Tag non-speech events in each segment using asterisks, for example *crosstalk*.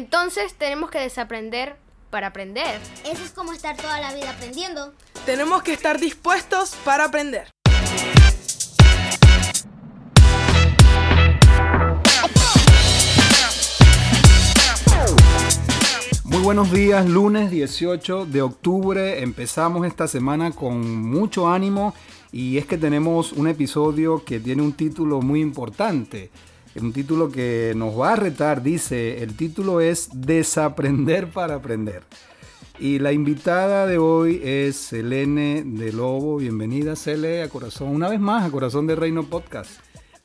Entonces tenemos que desaprender para aprender. Eso es como estar toda la vida aprendiendo. Tenemos que estar dispuestos para aprender. Muy buenos días, lunes 18 de octubre. Empezamos esta semana con mucho ánimo y es que tenemos un episodio que tiene un título muy importante. Un título que nos va a retar, dice, el título es Desaprender para aprender. Y la invitada de hoy es Selene de Lobo. Bienvenida, Cele, a Corazón, una vez más, a Corazón de Reino Podcast.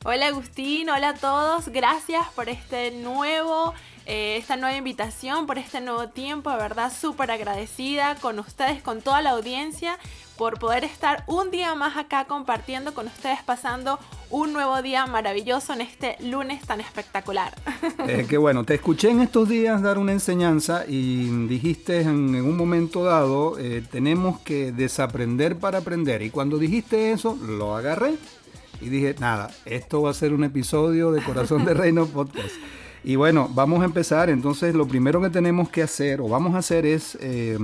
Hola Agustín, hola a todos, gracias por este nuevo eh, esta nueva invitación, por este nuevo tiempo. De verdad, súper agradecida con ustedes, con toda la audiencia, por poder estar un día más acá compartiendo con ustedes, pasando un nuevo día maravilloso en este lunes tan espectacular. *laughs* Eh, qué bueno, te escuché en estos días dar una enseñanza y dijiste en, un momento dado, eh, tenemos que desaprender para aprender. Y cuando dijiste eso, lo agarré y dije, nada, esto va a ser un episodio de Corazón de *laughs* Reino Podcast. Y bueno, vamos a empezar. Entonces, lo primero que tenemos que hacer o vamos a hacer es eh,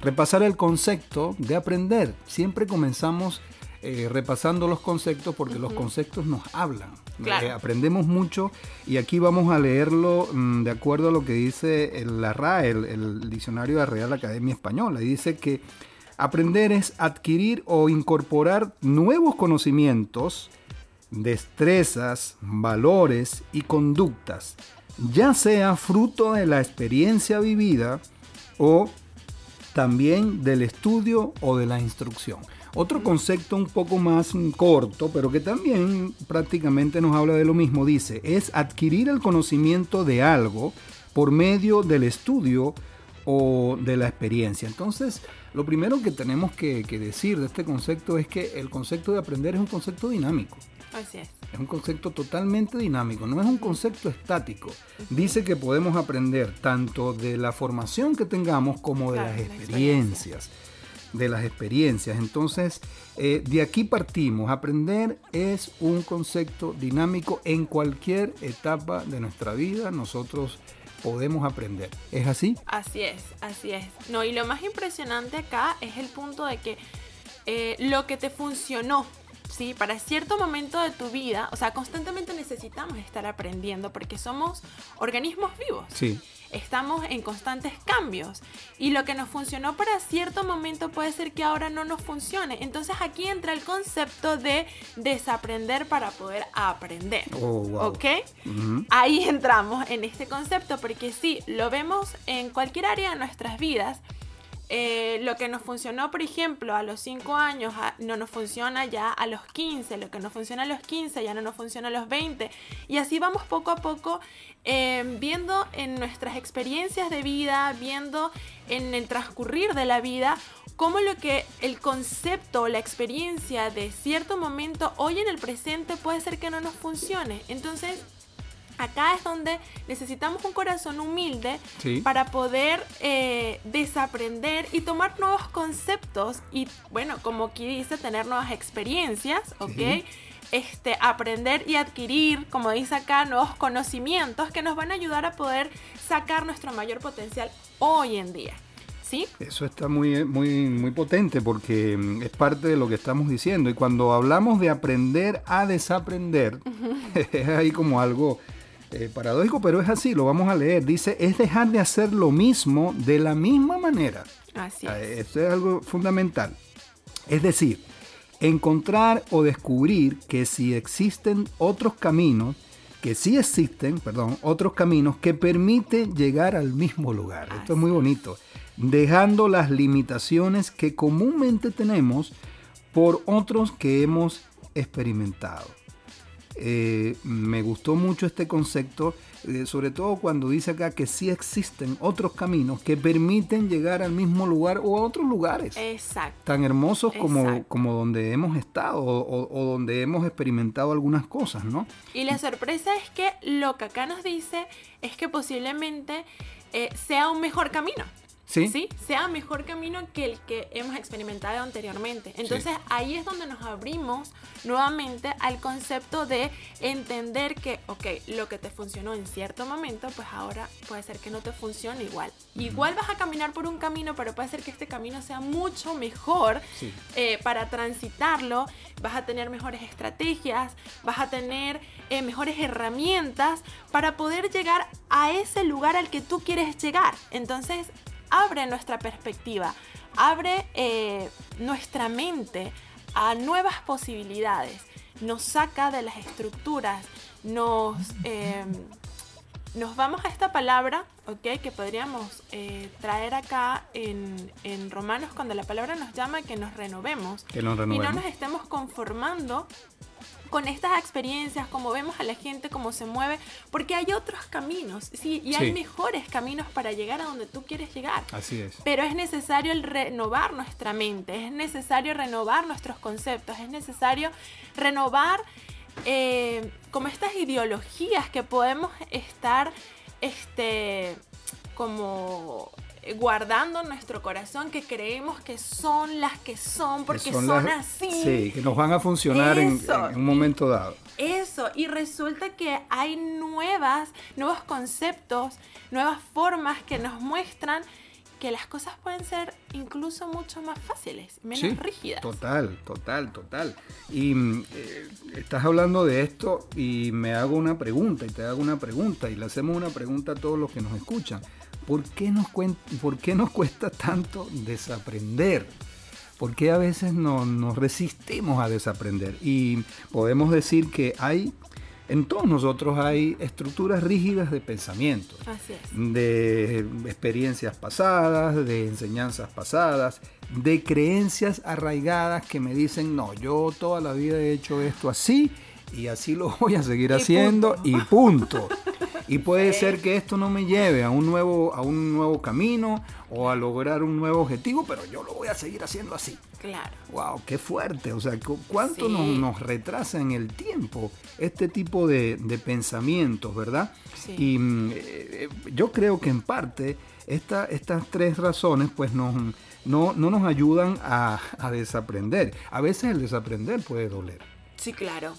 repasar el concepto de aprender. Siempre comenzamos eh, repasando los conceptos porque los conceptos nos hablan. Eh, aprendemos mucho y aquí vamos a leerlo mm, de acuerdo a lo que dice la RAE, el, diccionario de la Real Academia Española. Y dice que aprender es adquirir o incorporar nuevos conocimientos, destrezas, valores y conductas ya sea fruto de la experiencia vivida o también del estudio o de la instrucción. Otro concepto un poco más corto, pero que también prácticamente nos habla de lo mismo, dice, es adquirir el conocimiento de algo por medio del estudio o de la experiencia. Entonces, lo primero que tenemos que, decir de este concepto es que el concepto de aprender es un concepto dinámico. Así es. Es un concepto totalmente dinámico, no es un concepto estático. Dice que podemos aprender tanto de la formación que tengamos como de las experiencias. De las experiencias. Entonces, eh, de aquí partimos. Aprender es un concepto dinámico en cualquier etapa de nuestra vida. Nosotros podemos aprender. ¿Es así? Así es, así es. No, y lo más impresionante acá es el punto de que eh, lo que te funcionó ¿sí? Para cierto momento de tu vida, o sea, constantemente necesitamos estar aprendiendo porque somos organismos vivos. Sí. Estamos en constantes cambios y lo que nos funcionó para cierto momento puede ser que ahora no nos funcione. Entonces aquí entra el concepto de desaprender para poder aprender. Oh, wow. ¿Ok? Ahí entramos en este concepto porque sí, lo vemos en cualquier área de nuestras vidas eh, lo que nos funcionó, por ejemplo, a los 5 años no nos funciona ya a los 15, lo que nos funciona a los 15 ya no nos funciona a los 20. Y así vamos poco a poco eh, viendo en nuestras experiencias de vida, viendo en el transcurrir de la vida, cómo lo que el concepto o la experiencia de cierto momento hoy en el presente puede ser que no nos funcione. Entonces, acá es donde necesitamos un corazón humilde para poder eh, desaprender y tomar nuevos conceptos y, bueno, como aquí dice, tener nuevas experiencias, ¿ok? Este, aprender y adquirir, como dice acá, nuevos conocimientos que nos van a ayudar a poder sacar nuestro mayor potencial hoy en día. ¿Sí? Eso está muy, muy, muy potente porque mm, es parte de lo que estamos diciendo. Y cuando hablamos de aprender a desaprender, *laughs* es ahí como algo eh, paradójico, pero es así, lo vamos a leer. Dice, es dejar de hacer lo mismo de la misma manera. Así ah, es. Esto es algo fundamental. Es decir, encontrar o descubrir que si existen otros caminos, que sí existen, perdón, otros caminos que permiten llegar al mismo lugar. Esto es muy bonito. Dejando las limitaciones que comúnmente tenemos por otros que hemos experimentado. Eh, me gustó mucho este concepto, eh, sobre todo cuando dice acá que sí existen otros caminos que permiten llegar al mismo lugar o a otros lugares. Exacto. Tan hermosos como, como donde hemos estado o, donde hemos experimentado algunas cosas, ¿no? Y la sorpresa es que lo que acá nos dice es que posiblemente eh, sea un mejor camino. Sí. sea mejor camino que el que hemos experimentado anteriormente. Entonces ahí es donde nos abrimos nuevamente al concepto de entender que, ok, lo que te funcionó en cierto momento, pues ahora puede ser que no te funcione igual. Igual vas a caminar por un camino, pero puede ser que este camino sea mucho mejor Sí. eh, para transitarlo, vas a tener mejores estrategias, vas a tener eh, mejores herramientas para poder llegar a ese lugar al que tú quieres llegar. Entonces, abre nuestra perspectiva, abre eh, nuestra mente a nuevas posibilidades, nos saca de las estructuras, nos... eh, nos vamos a esta palabra, ¿ok? Que podríamos eh, traer acá en, en Romanos cuando la palabra nos llama que nos renovemos. Que nos Y no renovemos. nos estemos conformando con estas experiencias, como vemos a la gente, cómo se mueve, porque hay otros caminos, sí, y hay Sí. mejores caminos para llegar a donde tú quieres llegar. Así es. Pero es necesario el renovar nuestra mente, es necesario renovar nuestros conceptos, es necesario renovar eh, como estas ideologías que podemos estar este, como guardando en nuestro corazón que creemos que son las que son porque Que son, las- así. Sí, que nos van a funcionar en, un momento dado. Eso, y resulta que hay nuevas, nuevos conceptos, nuevas formas que nos muestran que las cosas pueden ser incluso mucho más fáciles, menos Sí, rígidas. Total, total, total. Y mm, eh, estás hablando de esto y me hago una pregunta y te hago una pregunta y le hacemos una pregunta a todos los que nos escuchan. ¿Por qué nos, cuen- por qué nos *laughs* cuesta tanto desaprender? ¿Por qué a veces no, nos resistimos a desaprender? Y podemos decir que hay, en todos nosotros hay estructuras rígidas de pensamiento Así es. de experiencias pasadas, de enseñanzas pasadas, de creencias arraigadas que me dicen, no, yo toda la vida he hecho esto así y así lo voy a seguir Y haciendo punto. y punto. *laughs* Y puede Sí. ser que esto no me lleve a un nuevo a un nuevo camino o a lograr un nuevo objetivo, pero yo lo voy a seguir haciendo así. Claro. Wow, qué fuerte. O sea, cu- ¿cuánto Sí. nos, nos retrasa en el tiempo este tipo de, de pensamientos, verdad? Sí. Y mm, eh, eh, yo creo que en parte esta- estas tres razones pues nos, no, no nos ayudan a, a desaprender. A veces el desaprender puede doler. Sí, claro.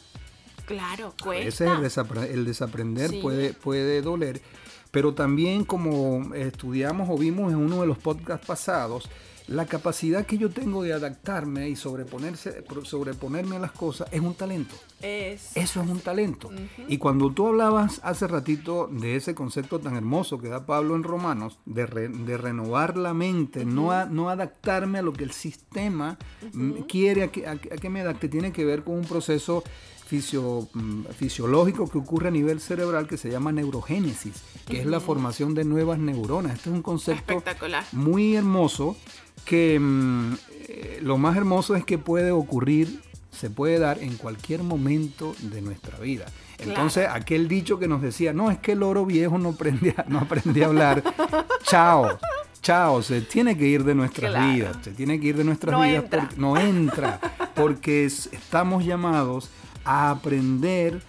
Claro, A cuesta. veces el, desapre- el desaprender Sí. puede, puede doler, pero también como estudiamos o vimos en uno de los podcasts pasados, la capacidad que yo tengo de adaptarme y sobreponerse, sobreponerme a las cosas es un talento. Es- Eso es un talento. Y cuando tú hablabas hace ratito de ese concepto tan hermoso que da Pablo en Romanos, de, re- de renovar la mente, no, a- no adaptarme a lo que el sistema mm, quiere a que, a a que me adapte, tiene que ver con un proceso fisio- mm, fisiológico que ocurre a nivel cerebral que se llama neurogénesis, que es la formación de nuevas neuronas. Este es un concepto muy hermoso que mm, eh, lo más hermoso es que puede ocurrir, se puede dar en cualquier momento de nuestra vida. Entonces, aquel dicho que nos decía, no, es que el oro viejo no aprende a, no a hablar, *laughs* chao, chao, se tiene que ir de nuestras Claro. vidas, se tiene que ir de nuestras No vidas, entra. porque- no entra, porque es- estamos llamados a aprender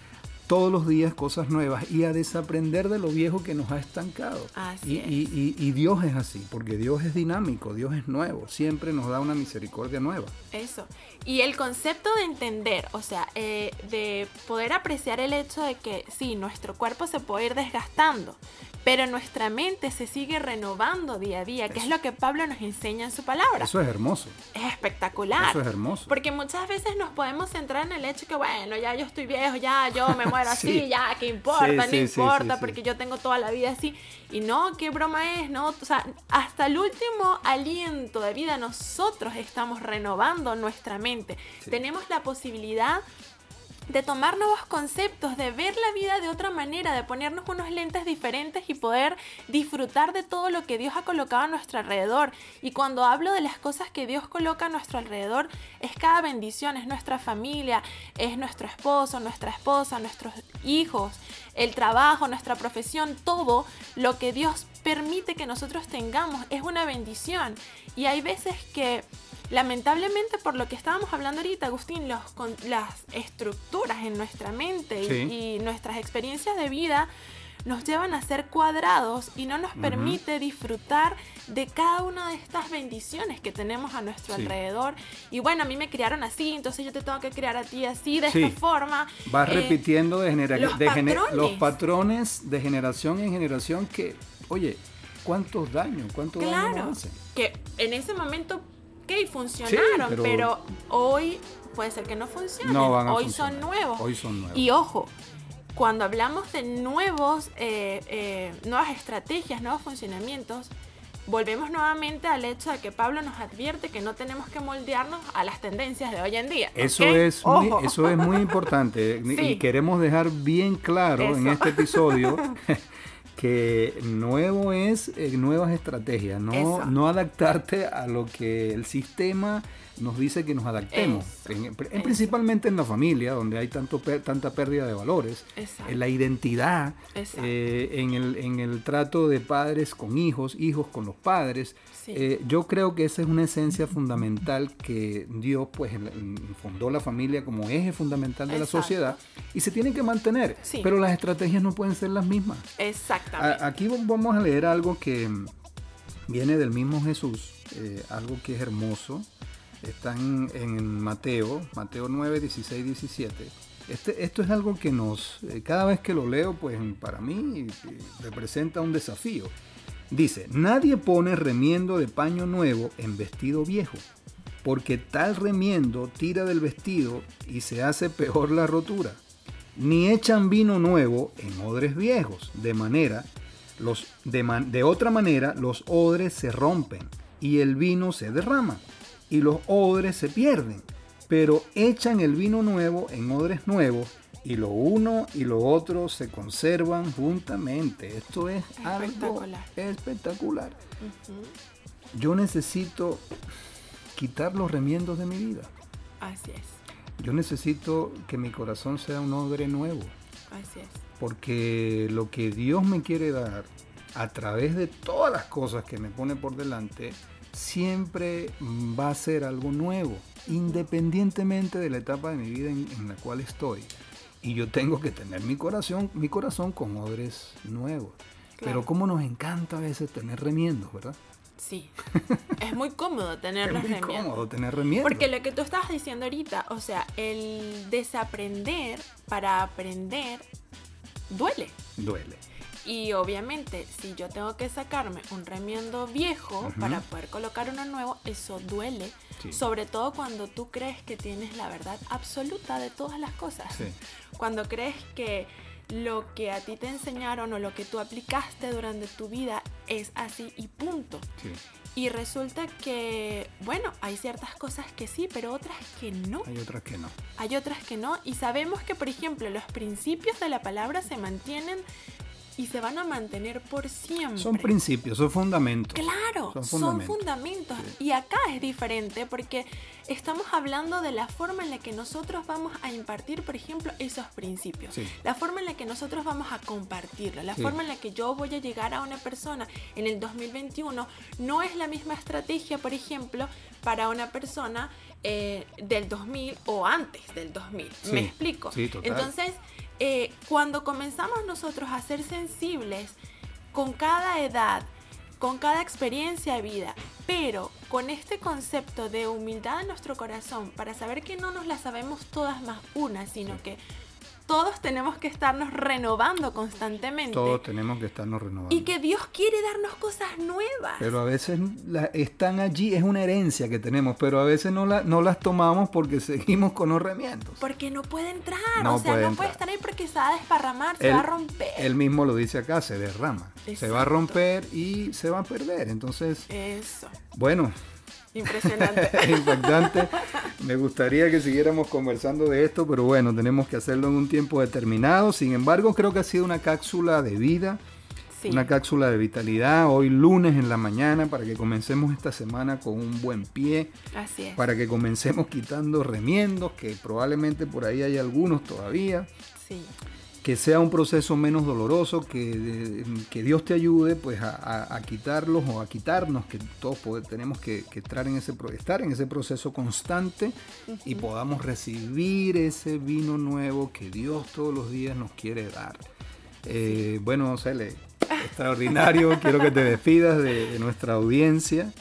todos los días cosas nuevas y a desaprender de lo viejo que nos ha estancado. Así y, y- y- y Dios es así, porque Dios es dinámico, Dios es nuevo, siempre nos da una misericordia nueva. Eso. Y el concepto de entender, o sea, eh, de poder apreciar el hecho de que sí, nuestro cuerpo se puede ir desgastando, pero nuestra mente se sigue renovando día a día, que es lo que Pablo nos enseña en su palabra. Eso es hermoso, es espectacular. eso es hermoso. Porque muchas veces nos podemos centrar en el hecho que, bueno, ya yo estoy viejo, ya yo me muero *laughs* así, Sí. ya, ¿qué importa? Sí, no importa, porque yo tengo toda la vida así. Y no, qué broma es, ¿no? O sea, hasta el último aliento de vida nosotros estamos renovando nuestra mente. Tenemos la posibilidad de tomar nuevos conceptos, de ver la vida de otra manera, de ponernos unos lentes diferentes y poder disfrutar de todo lo que Dios ha colocado a nuestro alrededor. Y cuando hablo de las cosas que Dios coloca a nuestro alrededor, es cada bendición, es nuestra familia, es nuestro esposo, nuestra esposa, nuestros hijos, el trabajo, nuestra profesión, todo lo que Dios permite que nosotros tengamos es una bendición. Y hay veces que lamentablemente por lo que estábamos hablando ahorita, Agustín, los, con, las estructuras en nuestra mente y- Sí. y, nuestras experiencias de vida nos llevan a ser cuadrados y no nos permite disfrutar de cada una de estas bendiciones que tenemos a nuestro Sí. alrededor. Y bueno, a mí me criaron así, entonces yo te tengo que criar a ti así, de Sí. esta forma. Vas Eh, repitiendo de, genera- los de patrones. los patrones de generación en generación que, oye, ¿cuántos daños? ¿Cuántos daños Claro, nos hacen? que en ese momento, ok, funcionaron, pero- pero... hoy puede ser que no funcionen. No van a hoy funcionar. son nuevos. Hoy son nuevos. Y ojo, cuando hablamos de nuevos, eh, eh, nuevas estrategias, nuevos funcionamientos, volvemos nuevamente al hecho de que Pablo nos advierte que no tenemos que moldearnos a las tendencias de hoy en día. Eso, es muy, eso es muy importante y *laughs* Sí. queremos dejar bien claro en este episodio *laughs* que nuevo es eh, nuevas estrategias, no, Eso. no adaptarte a lo que el sistema nos dice que nos adaptemos, en- en- principalmente en la familia, donde hay tanto tanta pérdida de valores, Exacto. en la identidad, eh, en, el, en el trato de padres con hijos, hijos con los padres. Sí. Eh, yo creo que esa es una esencia fundamental que Dios pues fundó la familia como eje fundamental de la sociedad y se tiene que mantener, Sí. pero las estrategias no pueden ser las mismas. Exactamente. A- aquí vamos a leer algo que viene del mismo Jesús, eh, algo que es hermoso. Está en, en Mateo, Mateo 9, 16, 17. Este, esto es algo que nos, eh, cada vez que lo leo, pues para mí eh, representa un desafío. Dice, nadie pone remiendo de paño nuevo en vestido viejo, porque tal remiendo tira del vestido y se hace peor la rotura. Ni echan vino nuevo en odres viejos, de manera, los, de, man- de otra manera los odres se rompen y el vino se derrama y los odres se pierden. Pero echan el vino nuevo en odres nuevos y lo uno y lo otro se conservan juntamente. Esto es algo Espectacular. espectacular. Ujú. Yo necesito quitar los remiendos de mi vida. Así es. Yo necesito que mi corazón sea un odre nuevo. Así es. Porque lo que Dios me quiere dar a través de todas las cosas que me pone por delante, siempre va a ser algo nuevo, independientemente de la etapa de mi vida en, en la cual estoy. Y yo tengo que tener mi corazón, mi corazón con odres nuevos. Pero como nos encanta a veces tener remiendos, ¿verdad? Sí. *laughs* es muy cómodo tener Es los muy remiendos. cómodo tener remiendos. Porque lo que tú estabas diciendo ahorita, o sea, el desaprender para aprender duele. duele. Y obviamente, si yo tengo que sacarme un remiendo viejo para poder colocar uno nuevo, eso duele. Sí. Sobre todo cuando tú crees que tienes la verdad absoluta de todas las cosas. Sí. Cuando crees que lo que a ti te enseñaron o lo que tú aplicaste durante tu vida es así y punto. Sí. Y resulta que, bueno, hay ciertas cosas que sí, pero otras que no. Hay otras que no. Hay otras que no. Y sabemos que, por ejemplo, los principios de la palabra se mantienen y se van a mantener por siempre. Son principios, son fundamentos. Claro, Son son fundamentos. fundamentos. Y acá es diferente porque estamos hablando de la forma en la que nosotros vamos a impartir, por ejemplo, esos principios. Sí. La forma en la que nosotros vamos a compartirlo. La Sí. forma en la que yo voy a llegar a una persona en el 2021 no es la misma estrategia, por ejemplo, para una persona eh, del 2000 o antes del 2000. Sí, ¿Me explico? sí, total. Entonces, eh, cuando comenzamos nosotros a ser sensibles con cada edad, con cada experiencia de vida, pero con este concepto de humildad en nuestro corazón para saber que no nos la sabemos todas más una, sino que todos tenemos que estarnos renovando constantemente Todos tenemos que estarnos renovando. y que Dios quiere darnos cosas nuevas. Pero a veces la- están allí, es una herencia que tenemos, pero a veces no, la- no las tomamos porque seguimos con los porque no puede entrar, No o sea, puede no puede estar ahí porque se va a desparramar, se va a romper. Él mismo lo dice acá, se derrama. Se va a romper y se va a perder. Entonces, Eso, bueno, impresionante. *laughs* impactante. Me gustaría que siguiéramos conversando de esto, pero bueno, tenemos que hacerlo en un tiempo determinado. Sin embargo, creo que ha sido una cápsula de vida, Sí. una cápsula de vitalidad. Hoy lunes en la mañana para que comencemos esta semana con un buen pie. Así es. para que comencemos quitando remiendos, que probablemente por ahí hay algunos todavía, Sí. Que sea un proceso menos doloroso, que, que Dios te ayude pues a, a- a quitarlos o a quitarnos, que todos tenemos que, que estar, en ese, estar en ese proceso constante y podamos recibir ese vino nuevo que Dios todos los días nos quiere dar. Eh, bueno, Cele, extraordinario. Quiero que te despidas de, de nuestra audiencia.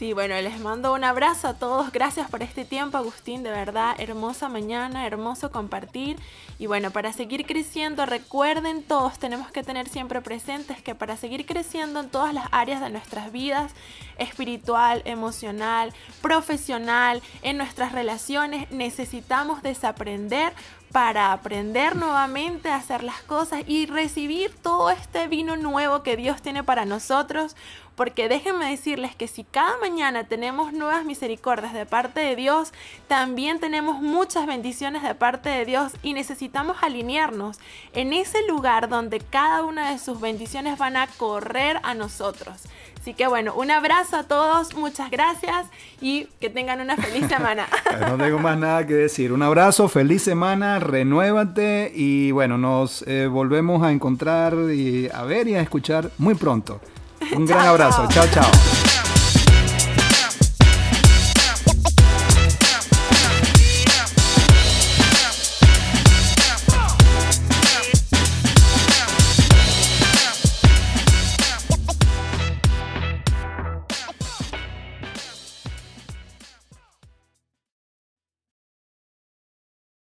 Sí, bueno, les mando un abrazo a todos. Gracias por este tiempo, Agustín. De verdad, hermosa mañana, hermoso compartir. Y bueno, para seguir creciendo, recuerden todos, tenemos que tener siempre presentes que para seguir creciendo en todas las áreas de nuestras vidas, espiritual, emocional, profesional, en nuestras relaciones, necesitamos desaprender para aprender nuevamente a hacer las cosas y recibir todo este vino nuevo que Dios tiene para nosotros. Porque déjenme decirles que si cada mañana tenemos nuevas misericordias de parte de Dios, también tenemos muchas bendiciones de parte de Dios y necesitamos alinearnos en ese lugar donde cada una de sus bendiciones van a correr a nosotros. Así que bueno, un abrazo a todos, muchas gracias y que tengan una feliz *laughs* semana. no tengo más nada que decir. Un abrazo, feliz semana, renuévate y bueno, nos eh, volvemos a encontrar y a ver y a escuchar muy pronto. Un gran abrazo. chao. chao.